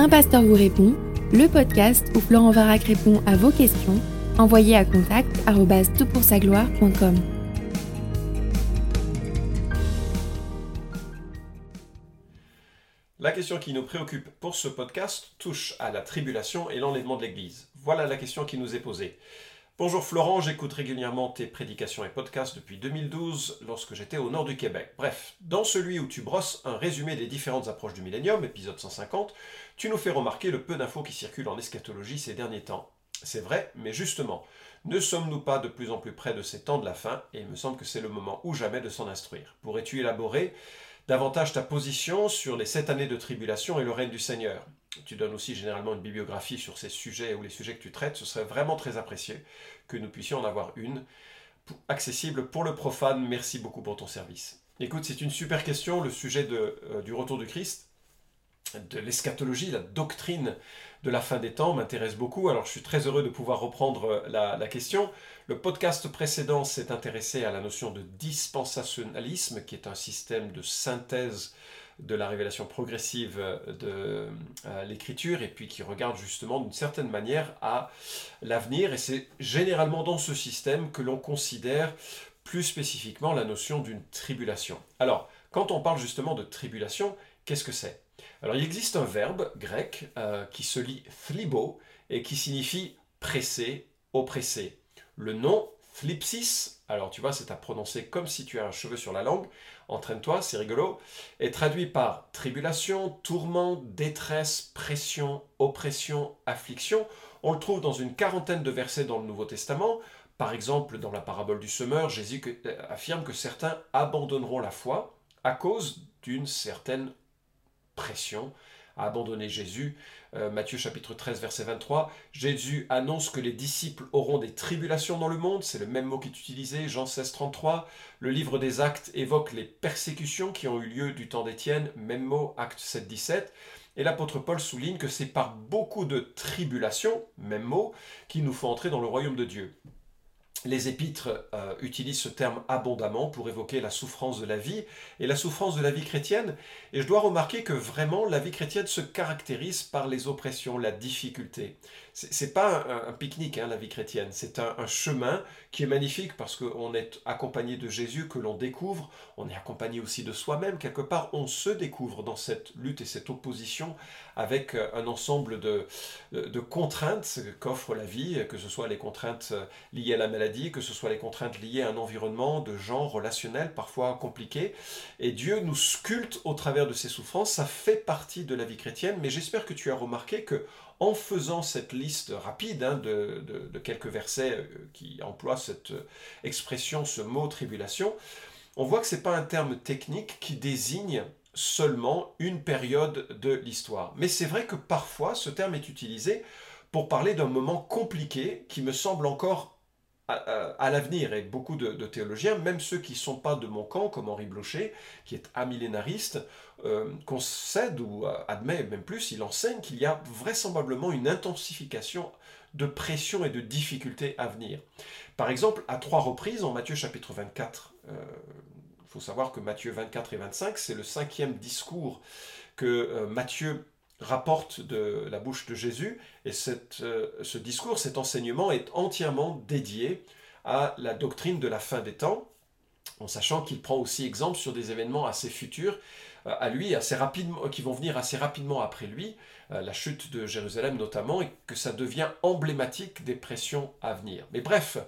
Un pasteur vous répond, le podcast où Florent Varac répond à vos questions, envoyez à contact gloire.com La question qui nous préoccupe pour ce podcast touche à la tribulation et l'enlèvement de l'Église. Voilà la question qui nous est posée. Bonjour Florent, j'écoute régulièrement tes prédications et podcasts depuis 2012 lorsque j'étais au nord du Québec. Bref, dans celui où tu brosses un résumé des différentes approches du millénium, épisode 150, tu nous fais remarquer le peu d'infos qui circulent en eschatologie ces derniers temps. C'est vrai, mais justement, ne sommes-nous pas de plus en plus près de ces temps de la fin et il me semble que c'est le moment ou jamais de s'en instruire? Pourrais-tu élaborer davantage ta position sur les sept années de tribulation et le règne du Seigneur tu donnes aussi généralement une bibliographie sur ces sujets ou les sujets que tu traites, ce serait vraiment très apprécié que nous puissions en avoir une accessible pour le profane. Merci beaucoup pour ton service. Écoute, c'est une super question, le sujet euh, du retour du Christ, de l'eschatologie, la doctrine de la fin des temps m'intéresse beaucoup. Alors je suis très heureux de pouvoir reprendre euh, la, question. Le podcast précédent s'est intéressé à la notion de dispensationalisme, qui est un système de synthèse de la révélation progressive de euh, l'écriture et puis qui regarde justement d'une certaine manière à l'avenir. Et c'est généralement dans ce système que l'on considère plus spécifiquement la notion d'une tribulation. Alors, quand on parle justement de tribulation, qu'est-ce que c'est? Alors, il existe un verbe grec euh, qui se lit thlibo et qui signifie presser, oppresser. Le nom Thlipsis, alors tu vois, c'est à prononcer comme si tu as un cheveu sur la langue, entraîne-toi, c'est rigolo, est traduit par tribulation, tourment, détresse, pression, oppression, affliction. On le trouve dans une quarantaine de versets dans le Nouveau Testament. Par exemple, dans la parabole du semeur, Jésus euh, affirme que certains abandonneront la foi à cause d'une certaine pression, à abandonner Jésus. Euh, Matthieu chapitre 13 verset 23, Jésus annonce que les disciples auront des tribulations dans le monde, c'est le même mot qui est utilisé, Jean 16 33. Le livre des actes évoque les persécutions qui ont eu lieu du temps d'Étienne, même mot, acte 7 17. Et l'apôtre Paul souligne que c'est par beaucoup de tribulations, même mot, qu'il nous faut entrer dans le royaume de Dieu les épîtres euh, utilisent ce terme abondamment pour évoquer la souffrance de la vie et la souffrance de la vie chrétienne. Et je dois remarquer que vraiment la vie chrétienne se caractérise par les oppressions, la difficulté. C'est pas un, pique-nique, hein, la vie chrétienne. C'est un, chemin qui est magnifique parce qu'on est accompagné de Jésus, que l'on découvre. On est accompagné aussi de soi-même. Quelque part, on se découvre dans cette lutte et cette opposition avec euh, un ensemble de, de contraintes qu'offre la vie, que ce soit les contraintes euh, liées à la maladie, que ce soit les contraintes liées à un environnement de genre relationnel parfois compliqué. Et Dieu nous sculpte au travers de ces souffrances. Ça fait partie de la vie chrétienne. Mais j'espère que tu as remarqué que en faisant cette liste rapide hein, de, quelques versets euh, qui emploient cette euh, expression, ce mot tribulation, on voit que ce n'est pas un terme technique qui désigne seulement une période de l'histoire. Mais c'est vrai que parfois ce terme est utilisé pour parler d'un moment compliqué qui me semble encore à, l'avenir. Et beaucoup de, théologiens, même ceux qui ne sont pas de mon camp, comme Henri Blocher, qui est amillénariste, euh, concède ou euh, admet même plus, il enseigne qu'il y a vraisemblablement une intensification de pression et de difficultés à venir. Par exemple, à trois reprises, en Matthieu chapitre 24, il euh, faut savoir que Matthieu 24 et 25, c'est le cinquième discours que Matthieu rapporte de la bouche de Jésus, et cette, euh, ce discours, cet enseignement est entièrement dédié à la doctrine de la fin des temps, en sachant qu'il prend aussi exemple sur des événements assez futurs euh, à lui, assez rapidement, qui vont venir assez rapidement après lui, euh, la chute de Jérusalem notamment, et que ça devient emblématique des pressions à venir. Mais bref,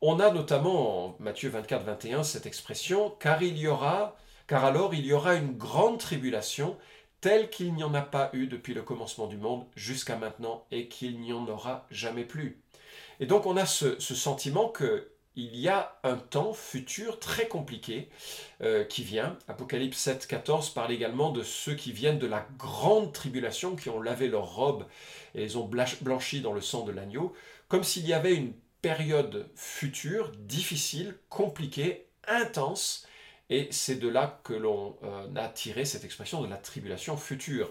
on a notamment en Matthieu 24-21 cette expression, car il y aura, car alors il y aura une grande tribulation, tel qu'il n'y en a pas eu depuis le commencement du monde jusqu'à maintenant et qu'il n'y en aura jamais plus. Et donc on a ce, sentiment que il y a un temps futur très compliqué euh, qui vient. Apocalypse 7, 14 parle également de ceux qui viennent de la grande tribulation, qui ont lavé leurs robes et les ont blanchi dans le sang de l'agneau, comme s'il y avait une période future, difficile, compliquée, intense, et c'est de là que l'on euh, a tiré cette expression de la tribulation future.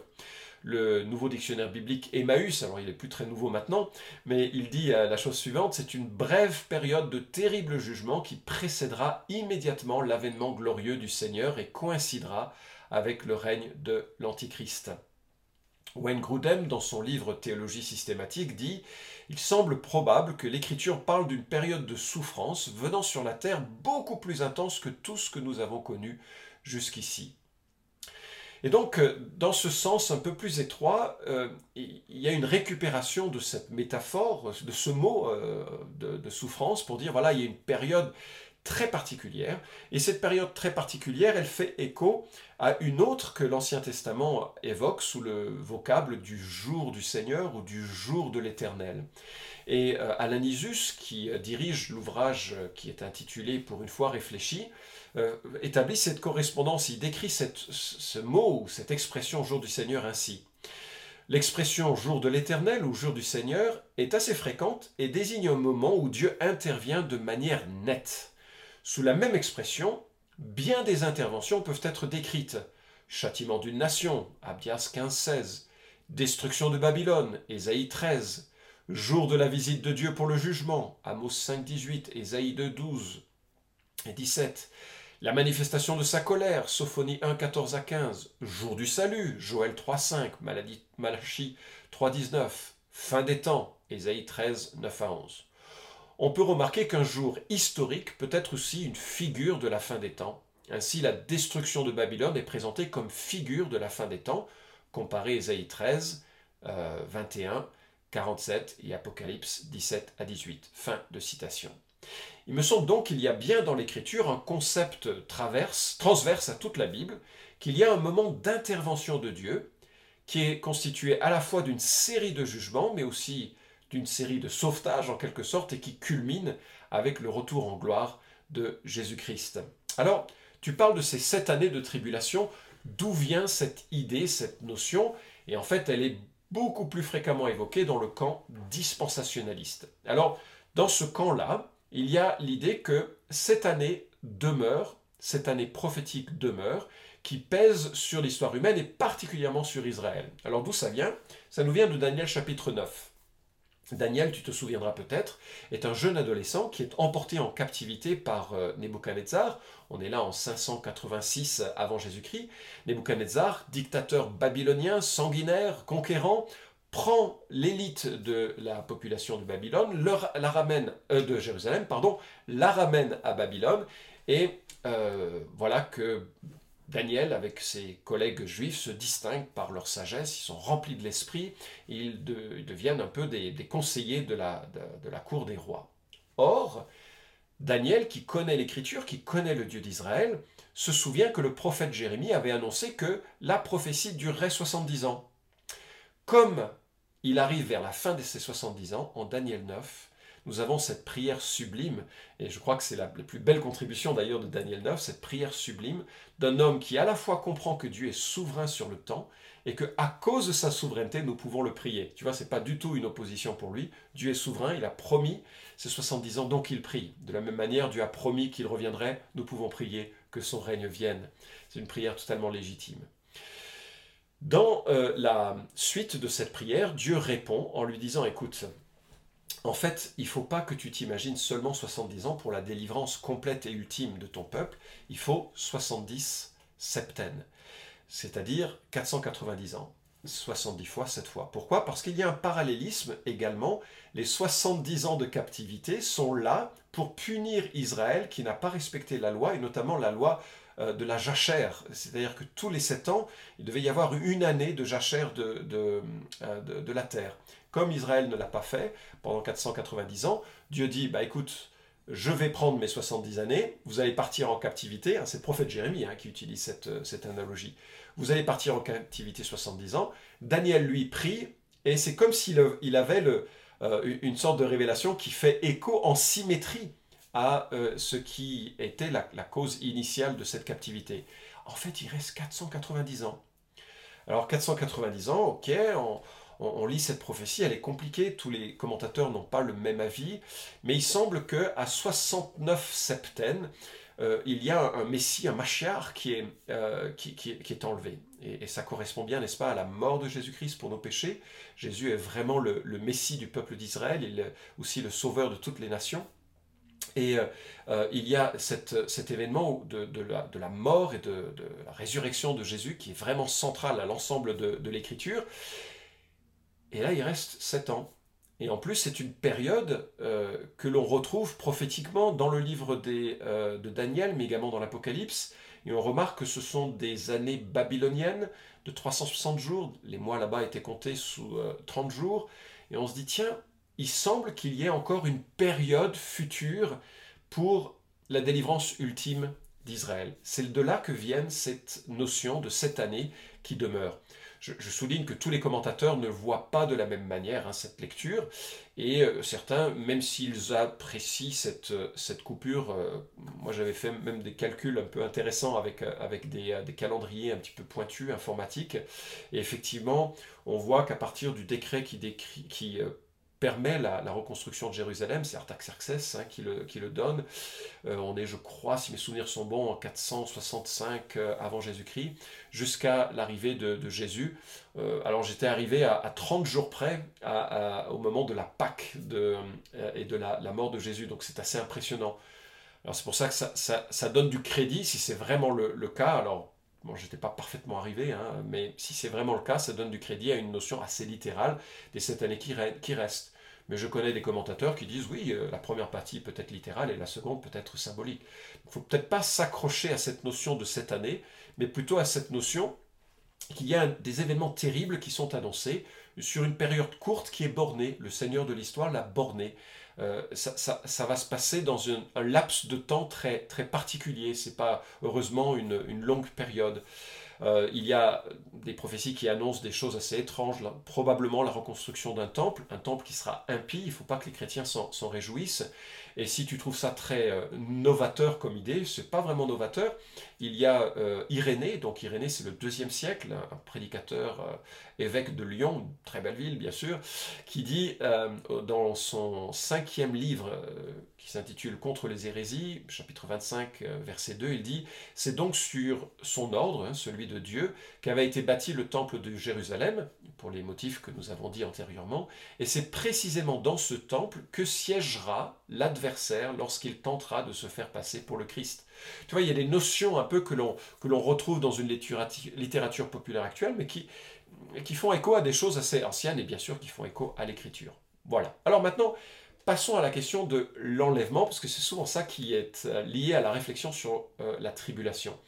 Le nouveau dictionnaire biblique Emmaüs, alors il est plus très nouveau maintenant, mais il dit euh, la chose suivante, c'est une brève période de terrible jugement qui précédera immédiatement l'avènement glorieux du Seigneur et coïncidera avec le règne de l'Antichrist. Wayne Grudem, dans son livre Théologie systématique, dit Il semble probable que l'Écriture parle d'une période de souffrance venant sur la terre beaucoup plus intense que tout ce que nous avons connu jusqu'ici. Et donc, euh, dans ce sens un peu plus étroit, euh, il y a une récupération de cette métaphore, de ce mot euh, de, souffrance, pour dire, voilà, il y a une période très particulière, et cette période très particulière, elle fait écho à une autre que l'Ancien Testament évoque sous le vocable du jour du Seigneur ou du jour de l'Éternel. Et Alain Isus, qui dirige l'ouvrage qui est intitulé Pour une fois réfléchi, euh, établit cette correspondance, il décrit ce mot ou cette expression jour du Seigneur ainsi. L'expression jour de l'Éternel ou jour du Seigneur est assez fréquente et désigne un moment où Dieu intervient de manière nette. Sous la même expression, bien des interventions peuvent être décrites. Châtiment d'une nation, Abdias 15-16. Destruction de Babylone, Ésaïe 13. Jour de la visite de Dieu pour le jugement, Amos 5-18, Ésaïe 2-12 et 17. La manifestation de sa colère, Sophonie 1, 14 à 15, jour du salut, Joël 3, 5, Malachie 3, 19, fin des temps, Ésaïe 13, 9 à 11. On peut remarquer qu'un jour historique peut être aussi une figure de la fin des temps. Ainsi, la destruction de Babylone est présentée comme figure de la fin des temps, comparé Ésaïe 13, 21, 47 et Apocalypse 17 à 18. Fin de citation. Il me semble donc qu'il y a bien dans l'écriture un concept traverse, transverse à toute la Bible, qu'il y a un moment d'intervention de Dieu qui est constitué à la fois d'une série de jugements, mais aussi d'une série de sauvetages en quelque sorte, et qui culmine avec le retour en gloire de Jésus-Christ. Alors, tu parles de ces sept années de tribulation, d'où vient cette idée, cette notion? Et en fait, elle est beaucoup plus fréquemment évoquée dans le camp dispensationaliste. Alors, dans ce camp-là, il y a l'idée que cette année demeure, cette année prophétique demeure, qui pèse sur l'histoire humaine et particulièrement sur Israël. Alors d'où ça vient? Ça nous vient de Daniel chapitre 9. Daniel, tu te souviendras peut-être, est un jeune adolescent qui est emporté en captivité par euh, Nebuchadnezzar. On est là en 586 avant Jésus-Christ. Nebuchadnezzar, dictateur babylonien, sanguinaire, conquérant, prend l'élite de la population de Babylone, euh, de Jérusalem, pardon, la ramène à Babylone, et euh, voilà que Daniel, avec ses collègues juifs, se distinguent par leur sagesse, ils sont remplis de l'esprit, ils, deviennent un peu des, conseillers de la, cour des rois. Or, Daniel, qui connaît l'Écriture, qui connaît le Dieu d'Israël, se souvient que le prophète Jérémie avait annoncé que la prophétie durerait 70 ans. Comme il arrive vers la fin de ses 70 ans, en Daniel 9, nous avons cette prière sublime, et je crois que c'est la, plus belle contribution d'ailleurs de Daniel 9, cette prière sublime d'un homme qui à la fois comprend que Dieu est souverain sur le temps, et que à cause de sa souveraineté, nous pouvons le prier. Tu vois, c'est pas du tout une opposition pour lui. Dieu est souverain, il a promis ses 70 ans, donc il prie. De la même manière, Dieu a promis qu'il reviendrait, nous pouvons prier que son règne vienne. C'est une prière totalement légitime. Dans euh, la suite de cette prière, Dieu répond en lui disant, écoute, en fait, il ne faut pas que tu t'imagines seulement 70 ans pour la délivrance complète et ultime de ton peuple, il faut 70 septaines, c'est-à-dire 490 ans. 70 fois, 7 fois. Pourquoi? Parce qu'il y a un parallélisme également. Les 70 ans de captivité sont là pour punir Israël qui n'a pas respecté la loi, et notamment la loi euh, de la jachère. C'est-à-dire que tous les sept ans, il devait y avoir une année de jachère de, euh, de, la terre. Comme Israël ne l'a pas fait pendant 490 ans, Dieu dit, bah écoute, je vais prendre mes 70 années, vous allez partir en captivité, hein, c'est le prophète Jérémie hein, qui utilise cette, euh, cette analogie, vous allez partir en captivité 70 ans, Daniel lui prie, et c'est comme s'il il avait le, une sorte de révélation qui fait écho en symétrie à euh, ce qui était la, cause initiale de cette captivité. En fait, il reste 490 ans. Alors 490 ans, ok, on, lit cette prophétie, elle est compliquée, tous les commentateurs n'ont pas le même avis, mais il semble que à 69 septaines, euh, il y a un, Messie, un Machiar qui est, euh, qui, est enlevé. Et, ça correspond bien, n'est-ce pas, à la mort de Jésus-Christ pour nos péchés. Jésus est vraiment le, le Messie du peuple d'Israël, il est aussi le sauveur de toutes les nations. Et il y a cet événement de, la, mort et de, la résurrection de Jésus qui est vraiment central à l'ensemble de, l'écriture. Et là, il reste sept ans. Et en plus, c'est une période que l'on retrouve prophétiquement dans le livre de Daniel, mais également dans l'Apocalypse. Et on remarque que ce sont des années babyloniennes de 360 jours. Les mois là-bas étaient comptés sous 30 jours. Et on se dit, tiens, il semble qu'il y ait encore une période future pour la délivrance ultime d'Israël. C'est de là que viennent cette notion de cette année qui demeure. Je, souligne que tous les commentateurs ne voient pas de la même manière hein, cette lecture, et euh, certains, même s'ils apprécient cette, euh, coupure, euh, moi j'avais fait même des calculs un peu intéressants avec, avec des, des, calendriers un petit peu pointus, informatiques, et effectivement, on voit qu'à partir du décret qui, décrit, qui permet la, reconstruction de Jérusalem, c'est Artaxerxès hein, qui, le, qui, le, donne. Euh, on est, je crois, si mes souvenirs sont bons, en 465 euh, avant Jésus-Christ, jusqu'à l'arrivée de, Jésus. Euh, alors j'étais arrivé à, 30 jours près au moment de la Pâque et de la, mort de Jésus, donc c'est assez impressionnant. Alors c'est pour ça que ça, ça, donne du crédit, si c'est vraiment le, cas. Alors Bon, j'étais pas parfaitement arrivé, hein, mais si c'est vraiment le cas, ça donne du crédit à une notion assez littérale des sept années qui restent. Je connais des commentateurs qui disent oui, euh, la première partie peut être littérale et la seconde peut être symbolique. Il ne faut peut-être pas s'accrocher à cette notion de cette année, mais plutôt à cette notion qu'il y a des événements terribles qui sont annoncés sur une période courte qui est bornée. Le Seigneur de l'histoire l'a bornée. Euh, ça, va se passer dans un, laps de temps très, très particulier. Ce n'est pas heureusement une longue période. Euh, il y a des prophéties qui annoncent des choses assez étranges, probablement la reconstruction d'un temple, un temple qui sera impie, il ne faut pas que les chrétiens s'en réjouissent. Et si tu trouves ça très euh, novateur comme idée, c'est pas vraiment novateur. Il y a euh, Irénée, donc Irénée c'est le deuxième siècle, un prédicateur évêque de Lyon, très belle ville bien sûr, qui dit dans son cinquième livre qui s'intitule Contre les hérésies, chapitre 25, euh, verset 2, il dit C'est donc sur son ordre, hein, celui de Dieu, qu'avait été bâti le temple de Jérusalem, pour les motifs que nous avons dit antérieurement, et c'est précisément dans ce temple que siégera l'adversaire lorsqu'il tentera de se faire passer pour le Christ. Tu vois, il y a des notions un peu que l'on, que l'on retrouve dans une littérature, populaire actuelle, mais qui, qui font écho à des choses assez anciennes et bien sûr qui font écho à l'écriture. Voilà. Alors maintenant, Passons à la question de l'enlèvement, parce que c'est souvent ça qui est euh, lié à la réflexion sur euh, la tribulation.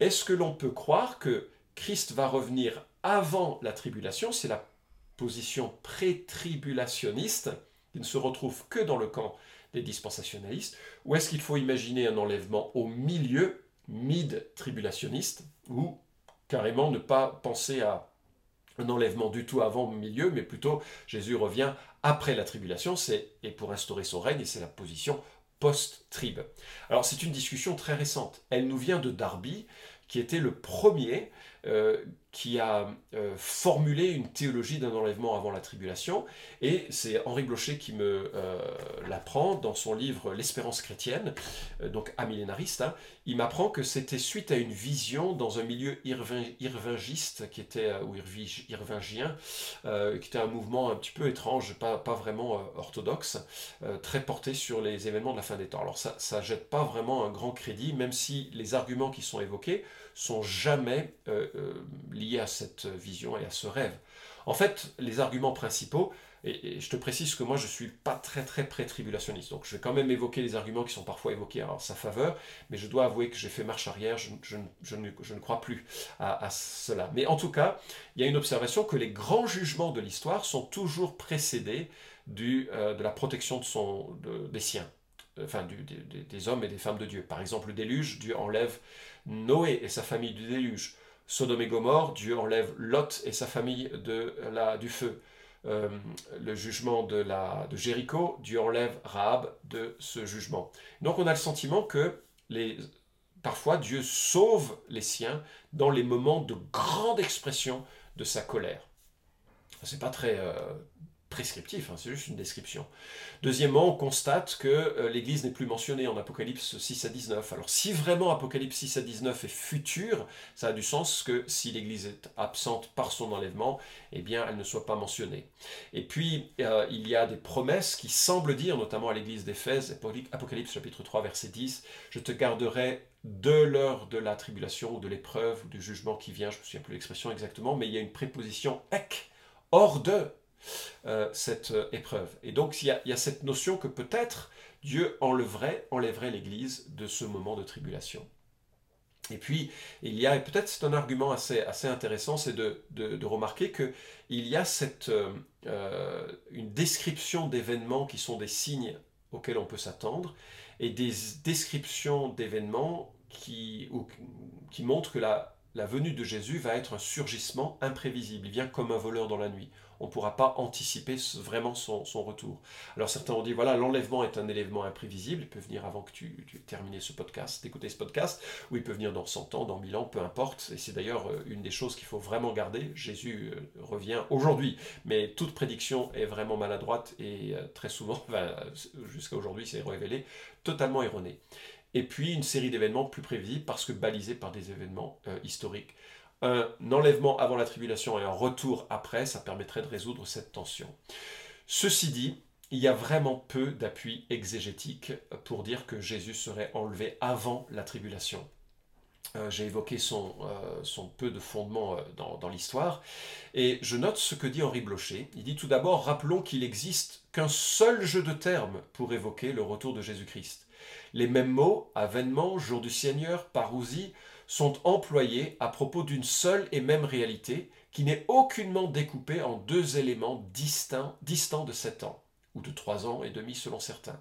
Est-ce que l'on peut croire que Christ va revenir avant la tribulation? C'est la position pré-tribulationniste qui ne se retrouve que dans le camp des dispensationalistes. Ou est-ce qu'il faut imaginer un enlèvement au milieu, mid-tribulationniste, ou carrément ne pas penser à un enlèvement du tout avant milieu, mais plutôt Jésus revient après la tribulation, c'est et pour instaurer son règne, et c'est la position post-trib. Alors c'est une discussion très récente. Elle nous vient de Darby, qui était le premier qui a euh, formulé une théologie d'un enlèvement avant la tribulation, et c'est Henri Blocher qui me euh, l'apprend dans son livre L'espérance chrétienne, donc amillénariste. Hein. il m'apprend que c'était suite à une vision dans un milieu irvingiste, qui était, ou irvingien, qui était un mouvement un petit peu étrange, pas, pas vraiment orthodoxe, très porté sur les événements de la fin des temps. Alors ça ne jette pas vraiment un grand crédit, même si les arguments qui sont évoqués sont jamais liés à cette vision et à ce rêve. En fait, les arguments principaux, et, je te précise que moi je suis pas très très pré-tribulationniste, donc je vais quand même évoquer les arguments qui sont parfois évoqués en sa faveur, mais je dois avouer que j'ai fait marche arrière, je, ne, crois plus à, cela. Mais en tout cas, il y a une observation que les grands jugements de l'histoire sont toujours précédés du, euh, de la protection de son, des siens enfin des hommes et des femmes de Dieu. Par exemple, le déluge, Dieu enlève Noé et sa famille du déluge. Sodome et Gomorre, Dieu enlève Lot et sa famille de la, du feu. Euh, le jugement de, la, de Jéricho, Dieu enlève Rahab de ce jugement. Donc on a le sentiment que les, parfois Dieu sauve les siens dans les moments de grande expression de sa colère. C'est pas très, euh, prescriptif, hein, c'est juste une description. Deuxièmement, on constate que euh, l'Église n'est plus mentionnée en Apocalypse 6 à 19. Alors si vraiment Apocalypse 6 à 19 est futur, ça a du sens que si l'Église est absente par son enlèvement, eh bien elle ne soit pas mentionnée. Et puis euh, il y a des promesses qui semblent dire, notamment à l'Église d'Éphèse, Apocalypse chapitre 3 verset 10, je te garderai de l'heure de la tribulation ou de l'épreuve ou du jugement qui vient, je ne me souviens plus l'expression exactement, mais il y a une préposition ek, hors de euh, cette euh, épreuve. Et donc il y, a, cette notion que peut-être Dieu enlèverait, enlèverait l'Église de ce moment de tribulation. Et puis, il y a, peut-être c'est un argument assez, assez intéressant, c'est de, de, remarquer qu'il y a cette, euh, une description d'événements qui sont des signes auxquels on peut s'attendre, et des descriptions d'événements qui, qui montrent que la, la venue de Jésus va être un surgissement imprévisible. Il vient comme un voleur dans la nuit on ne pourra pas anticiper vraiment son, retour. Alors certains ont dit, voilà, l'enlèvement est un élément imprévisible, il peut venir avant que tu, aies terminé ce podcast, d'écouter ce podcast, ou il peut venir dans 100 ans, dans 1000 ans, peu importe. Et c'est d'ailleurs euh, une des choses qu'il faut vraiment garder. Jésus euh, revient aujourd'hui, mais toute prédiction est vraiment maladroite et euh, très souvent, jusqu'à aujourd'hui, c'est révélé totalement erroné. Et puis une série d'événements plus prévisibles parce que balisés par des événements historiques un enlèvement avant la tribulation et un retour après, ça permettrait de résoudre cette tension. Ceci dit, il y a vraiment peu d'appui exégétique pour dire que Jésus serait enlevé avant la tribulation. Euh, j'ai évoqué son, euh, son, peu de fondement euh, dans, dans l'histoire, et je note ce que dit Henri Blocher. Il dit tout d'abord, rappelons qu'il existe qu'un seul jeu de termes pour évoquer le retour de Jésus-Christ. Les mêmes mots, avènement, jour du Seigneur, parousie, sont employés à propos d'une seule et même réalité qui n'est aucunement découpée en deux éléments distants de sept ans, ou de trois ans et demi selon certains.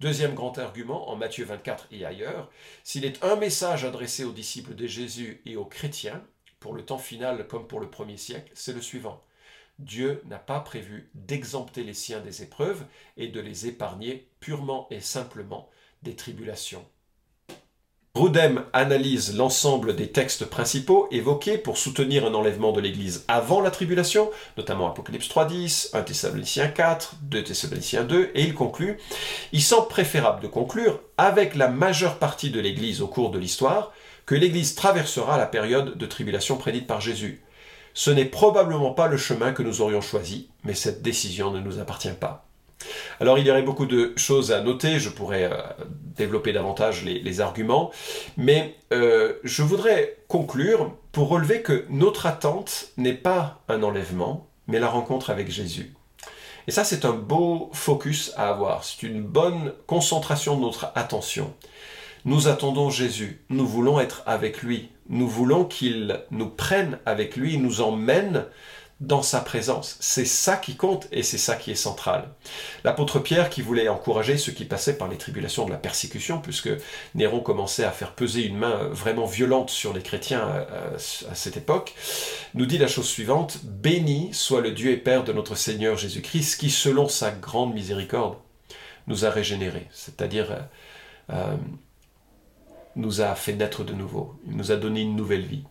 Deuxième grand argument, en Matthieu 24 et ailleurs, s'il est un message adressé aux disciples de Jésus et aux chrétiens, pour le temps final comme pour le premier siècle, c'est le suivant. Dieu n'a pas prévu d'exempter les siens des épreuves et de les épargner purement et simplement des tribulations. Rudem analyse l'ensemble des textes principaux évoqués pour soutenir un enlèvement de l'Église avant la tribulation, notamment Apocalypse 3.10, 1 Thessaloniciens 4, 2 Thessaloniciens 2, et il conclut Il semble préférable de conclure, avec la majeure partie de l'Église au cours de l'histoire, que l'Église traversera la période de tribulation prédite par Jésus. Ce n'est probablement pas le chemin que nous aurions choisi, mais cette décision ne nous appartient pas. Alors il y aurait beaucoup de choses à noter, je pourrais euh, développer davantage les, arguments, mais euh, je voudrais conclure pour relever que notre attente n'est pas un enlèvement, mais la rencontre avec Jésus. Et ça, c'est un beau focus à avoir, c'est une bonne concentration de notre attention. Nous attendons Jésus, nous voulons être avec lui, nous voulons qu'il nous prenne avec lui, nous emmène dans sa présence. C'est ça qui compte et c'est ça qui est central. L'apôtre Pierre qui voulait encourager ceux qui passaient par les tribulations de la persécution, puisque Néron commençait à faire peser une main vraiment violente sur les chrétiens euh, à, cette époque, nous dit la chose suivante, Béni soit le Dieu et Père de notre Seigneur Jésus-Christ, qui selon sa grande miséricorde nous a régénérés, c'est-à-dire euh, euh, nous a fait naître de nouveau, il nous a donné une nouvelle vie.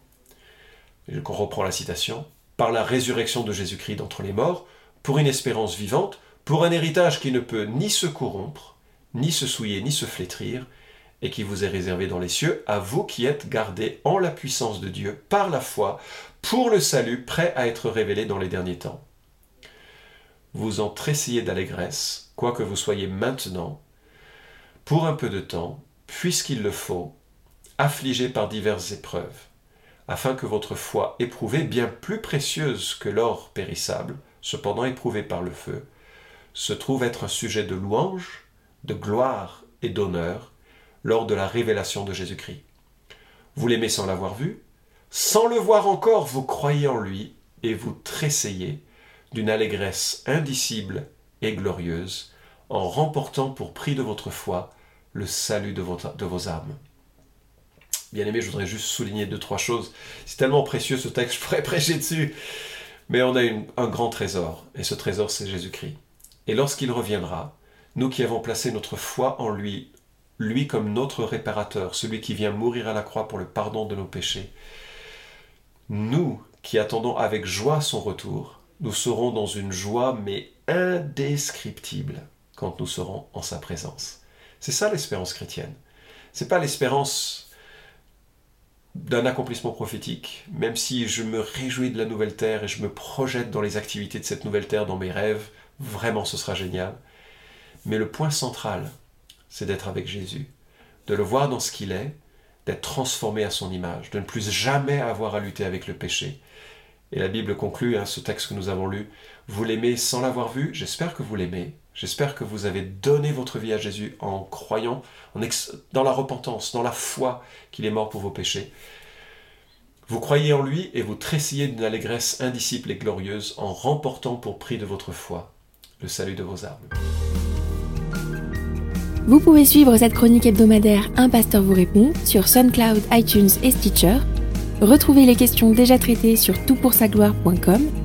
Je reprends la citation par la résurrection de Jésus-Christ d'entre les morts, pour une espérance vivante, pour un héritage qui ne peut ni se corrompre, ni se souiller, ni se flétrir, et qui vous est réservé dans les cieux, à vous qui êtes gardés en la puissance de Dieu par la foi, pour le salut prêt à être révélé dans les derniers temps. Vous en tressillez d'allégresse, quoique vous soyez maintenant, pour un peu de temps, puisqu'il le faut, affligés par diverses épreuves afin que votre foi éprouvée, bien plus précieuse que l'or périssable, cependant éprouvée par le feu, se trouve être un sujet de louange, de gloire et d'honneur lors de la révélation de Jésus-Christ. Vous l'aimez sans l'avoir vu, sans le voir encore, vous croyez en lui et vous tressaillez d'une allégresse indicible et glorieuse en remportant pour prix de votre foi le salut de, de vos âmes bien aimé, je voudrais juste souligner deux, trois choses. C'est tellement précieux ce texte, je pourrais prêcher dessus. Mais on a un grand trésor, et ce trésor, c'est Jésus-Christ. Et lorsqu'il reviendra, nous qui avons placé notre foi en lui, lui comme notre réparateur, celui qui vient mourir à la croix pour le pardon de nos péchés, nous qui attendons avec joie son retour, nous serons dans une joie mais indescriptible quand nous serons en sa présence. C'est ça l'espérance chrétienne. C'est pas l'espérance d'un accomplissement prophétique, même si je me réjouis de la nouvelle terre et je me projette dans les activités de cette nouvelle terre, dans mes rêves, vraiment ce sera génial. Mais le point central, c'est d'être avec Jésus, de le voir dans ce qu'il est, d'être transformé à son image, de ne plus jamais avoir à lutter avec le péché. Et la Bible conclut, hein, ce texte que nous avons lu, vous l'aimez sans l'avoir vu, j'espère que vous l'aimez, j'espère que vous avez donné votre vie à Jésus en croyant, en dans la repentance, dans la foi qu'il est mort pour vos péchés. Vous croyez en lui et vous tressillez d'une allégresse indicible et glorieuse en remportant pour prix de votre foi le salut de vos âmes. Vous pouvez suivre cette chronique hebdomadaire Un pasteur vous répond sur SoundCloud, iTunes et Stitcher. Retrouvez les questions déjà traitées sur toutpoursagloire.com.